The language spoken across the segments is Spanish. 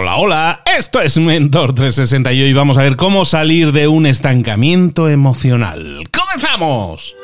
Hola, hola, esto es Mentor 360 y hoy vamos a ver cómo salir de un estancamiento emocional. ¡Comenzamos!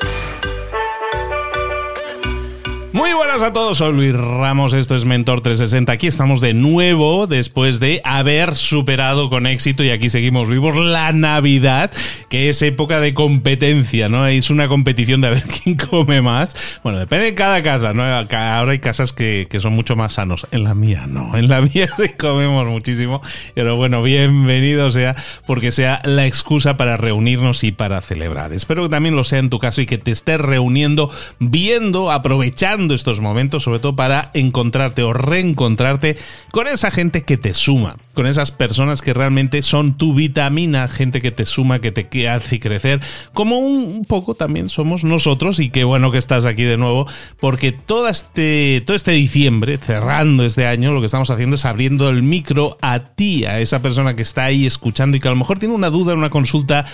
Muy buenas a todos, soy Luis Ramos, esto es Mentor 360. Aquí estamos de nuevo después de haber superado con éxito y aquí seguimos vivos la Navidad, que es época de competencia, ¿no? Es una competición de a ver quién come más. Bueno, depende de cada casa, ¿no? Ahora hay casas que, que son mucho más sanos. En la mía no, en la mía sí comemos muchísimo, pero bueno, bienvenido sea porque sea la excusa para reunirnos y para celebrar. Espero que también lo sea en tu caso y que te estés reuniendo, viendo, aprovechando estos momentos, sobre todo para encontrarte o reencontrarte con esa gente que te suma, con esas personas que realmente son tu vitamina, gente que te suma, que te hace crecer, como un, poco también somos nosotros y qué bueno que estás aquí de nuevo, porque todo este, todo este diciembre, cerrando este año, lo que estamos haciendo es abriendo el micro a ti, a esa persona que está ahí escuchando y que a lo mejor tiene una duda, una consulta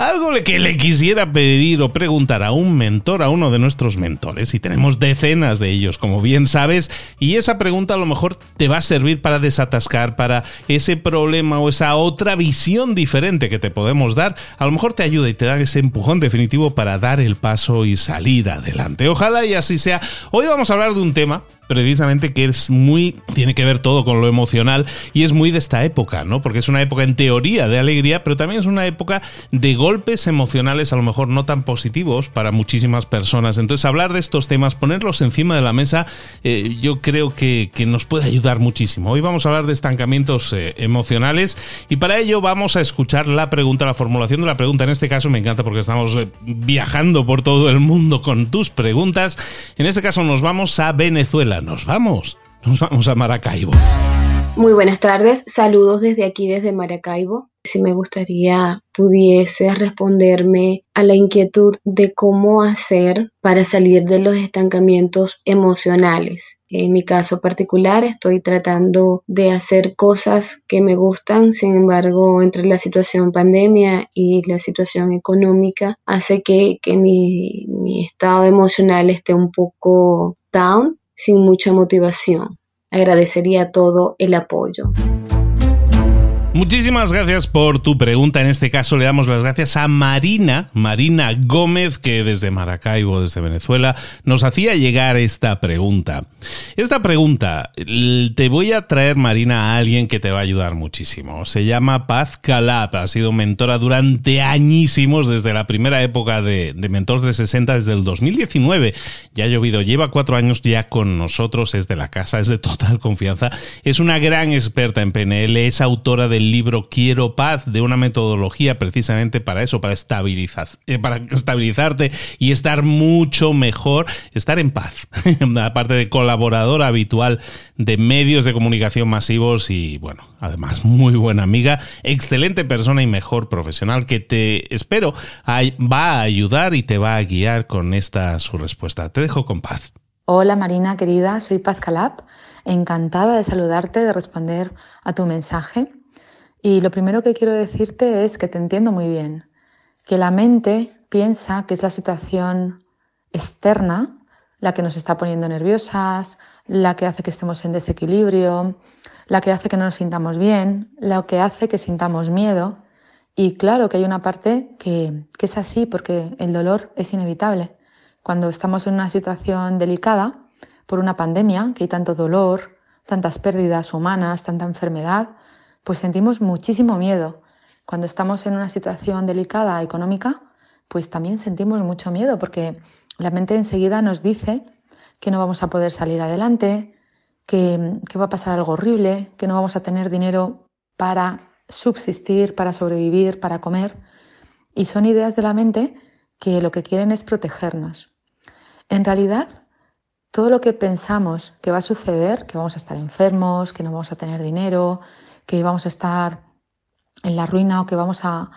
algo que le quisiera pedir o preguntar a un mentor, a uno de nuestros mentores, y tenemos decenas de ellos, como bien sabes, y esa pregunta a lo mejor te va a servir para desatascar, para ese problema o esa otra visión diferente que te podemos dar, a lo mejor te ayuda y te da ese empujón definitivo para dar el paso y salir adelante. Ojalá y así sea. Hoy vamos a hablar de un tema precisamente que es muy, tiene que ver todo con lo emocional y es muy de esta época, ¿no? Porque es una época en teoría de alegría, pero también es una época de golpes emocionales a lo mejor no tan positivos para muchísimas personas. Entonces hablar de estos temas, ponerlos encima de la mesa, eh, yo creo que, nos puede ayudar muchísimo. Hoy vamos a hablar de estancamientos eh, emocionales y para ello vamos a escuchar la pregunta, la formulación de la pregunta. En este caso me encanta porque estamos eh, viajando por todo el mundo con tus preguntas. En este caso nos vamos a Venezuela nos vamos. Nos vamos a Maracaibo. Muy buenas tardes, saludos desde aquí, desde Maracaibo. Si me gustaría pudiese responderme a la inquietud de cómo hacer para salir de los estancamientos emocionales. En mi caso particular estoy tratando de hacer cosas que me gustan, sin embargo, entre la situación pandemia y la situación económica hace que, mi estado emocional esté un poco down sin mucha motivación. Agradecería todo el apoyo. Muchísimas gracias por tu pregunta. En este caso le damos las gracias a Marina, Marina Gómez, que desde Maracaibo, desde Venezuela, nos hacía llegar esta pregunta. Esta pregunta, te voy a traer, Marina, a alguien que te va a ayudar muchísimo. Se llama Paz Calab, ha sido mentora durante añísimos, desde la primera época de, de Mentor 360, desde el 2019. Ya ha llovido, lleva cuatro años ya con nosotros, es de la casa, es de total confianza. Es una gran experta en PNL, es autora de libro Quiero Paz, de una metodología precisamente para eso, para, eh, estabilizarte y estar mucho mejor, estar en paz. Aparte de colaboradora habitual de medios de comunicación masivos y, bueno, además muy buena amiga, excelente persona y mejor profesional que te espero va a ayudar y te va a guiar con esta su respuesta. Te dejo con paz. Hola Marina querida, soy Paz Calab, encantada de saludarte, de responder a tu mensaje. Y lo primero que quiero decirte es que te entiendo muy bien, que la mente piensa que es la situación externa la que nos está poniendo nerviosas, la que hace que estemos en desequilibrio, la que hace que no nos sintamos bien, la que hace que sintamos miedo. Y claro que hay una parte que, que es así porque el dolor es inevitable. Cuando estamos en una situación delicada por una pandemia, que hay tanto dolor, tantas pérdidas humanas, tanta enfermedad, pues sentimos muchísimo miedo. Cuando estamos en una situación delicada económica, pues también sentimos mucho miedo porque la mente enseguida nos dice que no vamos a poder salir adelante, que, va a pasar algo horrible, que no vamos a tener dinero para subsistir, para sobrevivir, para comer. Y son ideas de la mente que lo que quieren es protegernos. En realidad, todo lo que pensamos que va a suceder, que vamos a estar enfermos, que no vamos a tener dinero, que vamos a estar en la ruina o que vamos a,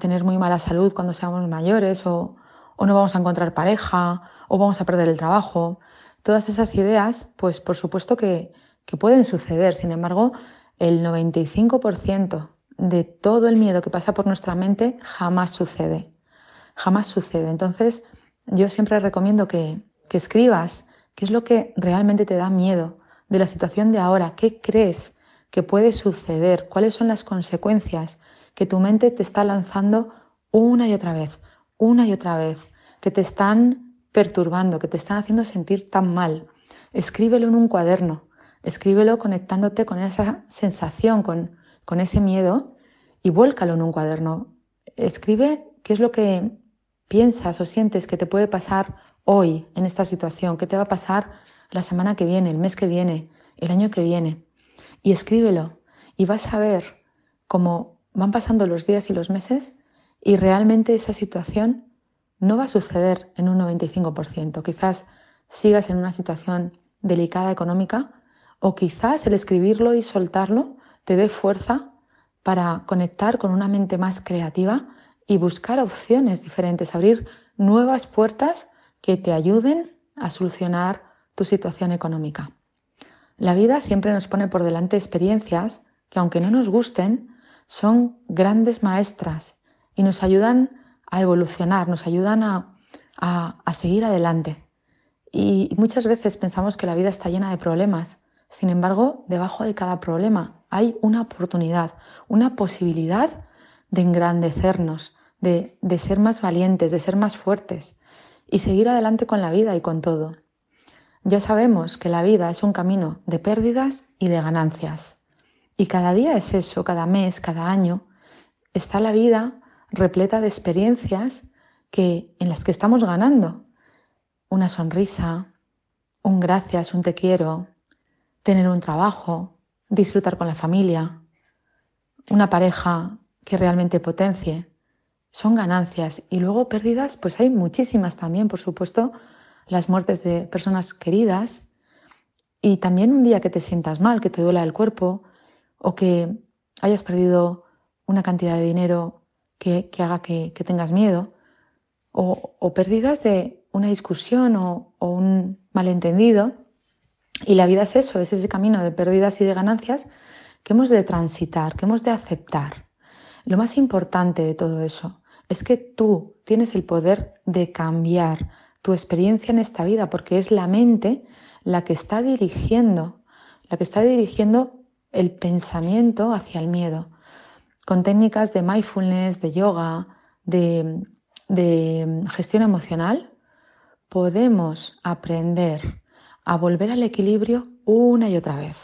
tener muy mala salud cuando seamos mayores o, no vamos a encontrar pareja o vamos a perder el trabajo. Todas esas ideas, pues por supuesto que, que pueden suceder. Sin embargo, el 95% de todo el miedo que pasa por nuestra mente jamás sucede. Jamás sucede. Entonces, yo siempre recomiendo que, que escribas qué es lo que realmente te da miedo de la situación de ahora, qué crees que puede suceder, cuáles son las consecuencias que tu mente te está lanzando una y otra vez, una y otra vez, que te están perturbando, que te están haciendo sentir tan mal. Escríbelo en un cuaderno, escríbelo conectándote con esa sensación, con, con ese miedo y vuélcalo en un cuaderno. Escribe qué es lo que piensas o sientes que te puede pasar hoy en esta situación, qué te va a pasar la semana que viene, el mes que viene, el año que viene. Y escríbelo y vas a ver cómo van pasando los días y los meses y realmente esa situación no va a suceder en un 95%. Quizás sigas en una situación delicada económica o quizás el escribirlo y soltarlo te dé fuerza para conectar con una mente más creativa y buscar opciones diferentes, abrir nuevas puertas que te ayuden a solucionar tu situación económica. La vida siempre nos pone por delante experiencias que aunque no nos gusten, son grandes maestras y nos ayudan a evolucionar, nos ayudan a, a, seguir adelante. Y muchas veces pensamos que la vida está llena de problemas. Sin embargo, debajo de cada problema hay una oportunidad, una posibilidad de engrandecernos, de, de ser más valientes, de ser más fuertes y seguir adelante con la vida y con todo. Ya sabemos que la vida es un camino de pérdidas y de ganancias. Y cada día es eso, cada mes, cada año, está la vida repleta de experiencias que, en las que estamos ganando. Una sonrisa, un gracias, un te quiero, tener un trabajo, disfrutar con la familia, una pareja que realmente potencie. Son ganancias. Y luego pérdidas, pues hay muchísimas también, por supuesto, las muertes de personas queridas y también un día que te sientas mal, que te duela el cuerpo o que hayas perdido una cantidad de dinero que, haga que, tengas miedo o, pérdidas de una discusión o, o un malentendido. Y la vida es eso, es ese camino de pérdidas y de ganancias que hemos de transitar, que hemos de aceptar. Lo más importante de todo eso es que tú tienes el poder de cambiar tu experiencia en esta vida, porque es la mente la que está dirigiendo, la que está dirigiendo el pensamiento hacia el miedo. Con técnicas de mindfulness, de yoga, de, de gestión emocional, podemos aprender a volver al equilibrio una y otra vez,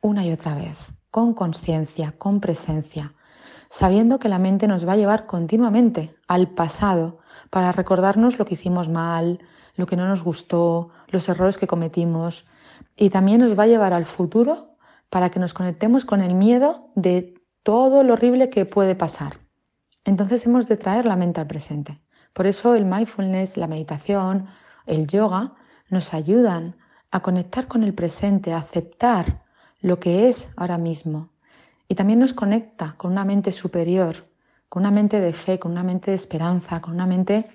una y otra vez, con conciencia, con presencia, sabiendo que la mente nos va a llevar continuamente al pasado, para recordarnos lo que hicimos mal, lo que no nos gustó, los errores que cometimos. Y también nos va a llevar al futuro para que nos conectemos con el miedo de todo lo horrible que puede pasar. Entonces hemos de traer la mente al presente. Por eso el mindfulness, la meditación, el yoga nos ayudan a conectar con el presente, a aceptar lo que es ahora mismo. Y también nos conecta con una mente superior con una mente de fe, con una mente de esperanza, con una mente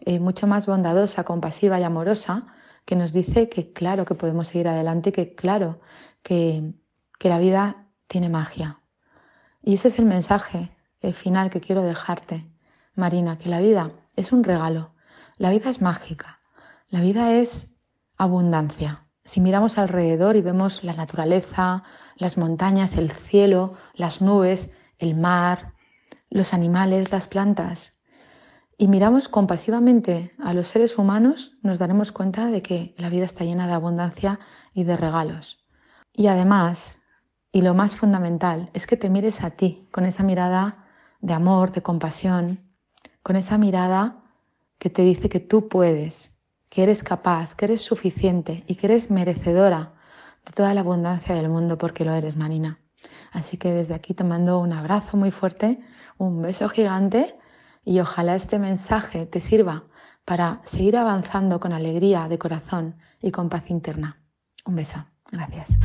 eh, mucho más bondadosa, compasiva y amorosa, que nos dice que claro que podemos seguir adelante, que claro que, que la vida tiene magia. Y ese es el mensaje el final que quiero dejarte, Marina, que la vida es un regalo, la vida es mágica, la vida es abundancia. Si miramos alrededor y vemos la naturaleza, las montañas, el cielo, las nubes, el mar, los animales, las plantas, y miramos compasivamente a los seres humanos, nos daremos cuenta de que la vida está llena de abundancia y de regalos. Y además, y lo más fundamental, es que te mires a ti con esa mirada de amor, de compasión, con esa mirada que te dice que tú puedes, que eres capaz, que eres suficiente y que eres merecedora de toda la abundancia del mundo porque lo eres, Marina. Así que desde aquí te mando un abrazo muy fuerte un beso gigante y ojalá este mensaje te sirva para seguir avanzando con alegría de corazón y con paz interna. Un beso. Gracias.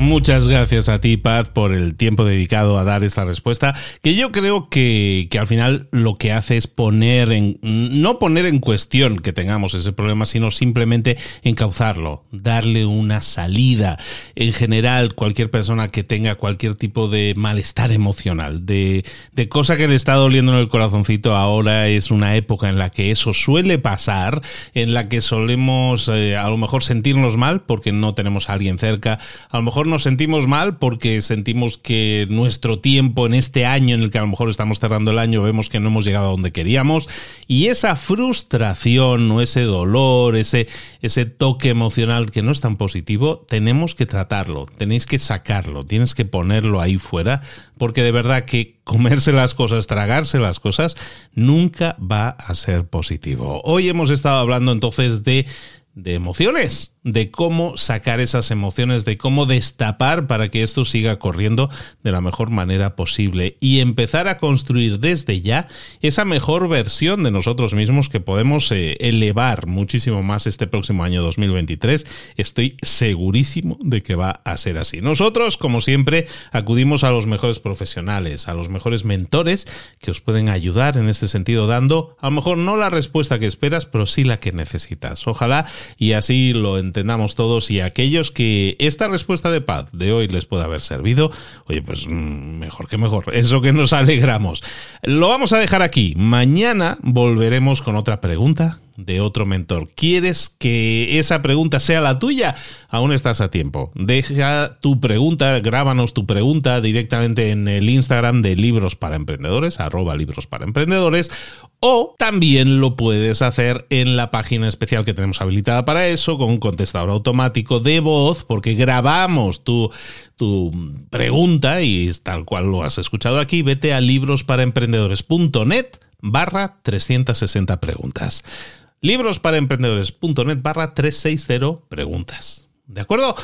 Muchas gracias a ti, Paz, por el tiempo dedicado a dar esta respuesta, que yo creo que, al final lo que hace es poner en, no poner en cuestión que tengamos ese problema, sino simplemente encauzarlo, darle una salida. En general, cualquier persona que tenga cualquier tipo de malestar emocional, de, de cosa que le está doliendo en el corazoncito ahora, es una época en la que eso suele pasar, en la que solemos eh, a lo mejor sentirnos mal porque no tenemos a alguien cerca, a lo mejor nos sentimos mal porque sentimos que nuestro tiempo en este año en el que a lo mejor estamos cerrando el año vemos que no hemos llegado a donde queríamos y esa frustración o ese dolor, ese, ese toque emocional que no es tan positivo, tenemos que tratarlo, tenéis que sacarlo, tienes que ponerlo ahí fuera porque de verdad que comerse las cosas, tragarse las cosas, nunca va a ser positivo. Hoy hemos estado hablando entonces de de emociones, de cómo sacar esas emociones, de cómo destapar para que esto siga corriendo de la mejor manera posible y empezar a construir desde ya esa mejor versión de nosotros mismos que podemos eh, elevar muchísimo más este próximo año 2023. Estoy segurísimo de que va a ser así. Nosotros, como siempre, acudimos a los mejores profesionales, a los mejores mentores que os pueden ayudar en este sentido, dando a lo mejor no la respuesta que esperas, pero sí la que necesitas. Ojalá y así lo entendamos todos y aquellos que esta respuesta de paz de hoy les pueda haber servido, oye, pues mm, mejor que mejor, eso que nos alegramos. Lo vamos a dejar aquí. Mañana volveremos con otra pregunta de otro mentor. ¿Quieres que esa pregunta sea la tuya? Aún estás a tiempo. Deja tu pregunta, grábanos tu pregunta directamente en el Instagram de Libros para Emprendedores, arroba Libros para Emprendedores, o también lo puedes hacer en la página especial que tenemos habilitada para eso, con un contestador automático de voz, porque grabamos tu, tu pregunta y tal cual lo has escuchado aquí. Vete a librosparaemprendedores.net barra 360 preguntas librosparaemprendedores.net barra 360 preguntas. ¿De acuerdo?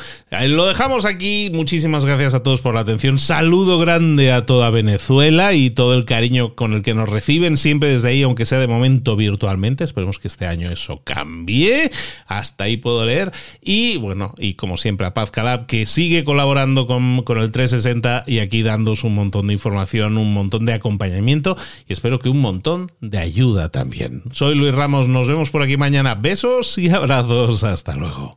Lo dejamos aquí. Muchísimas gracias a todos por la atención. Saludo grande a toda Venezuela y todo el cariño con el que nos reciben siempre desde ahí, aunque sea de momento virtualmente. Esperemos que este año eso cambie. Hasta ahí puedo leer. Y bueno, y como siempre a Paz Calab, que sigue colaborando con, con el 360 y aquí dándos un montón de información, un montón de acompañamiento y espero que un montón de ayuda también. Soy Luis Ramos, nos vemos por aquí mañana. Besos y abrazos. Hasta luego.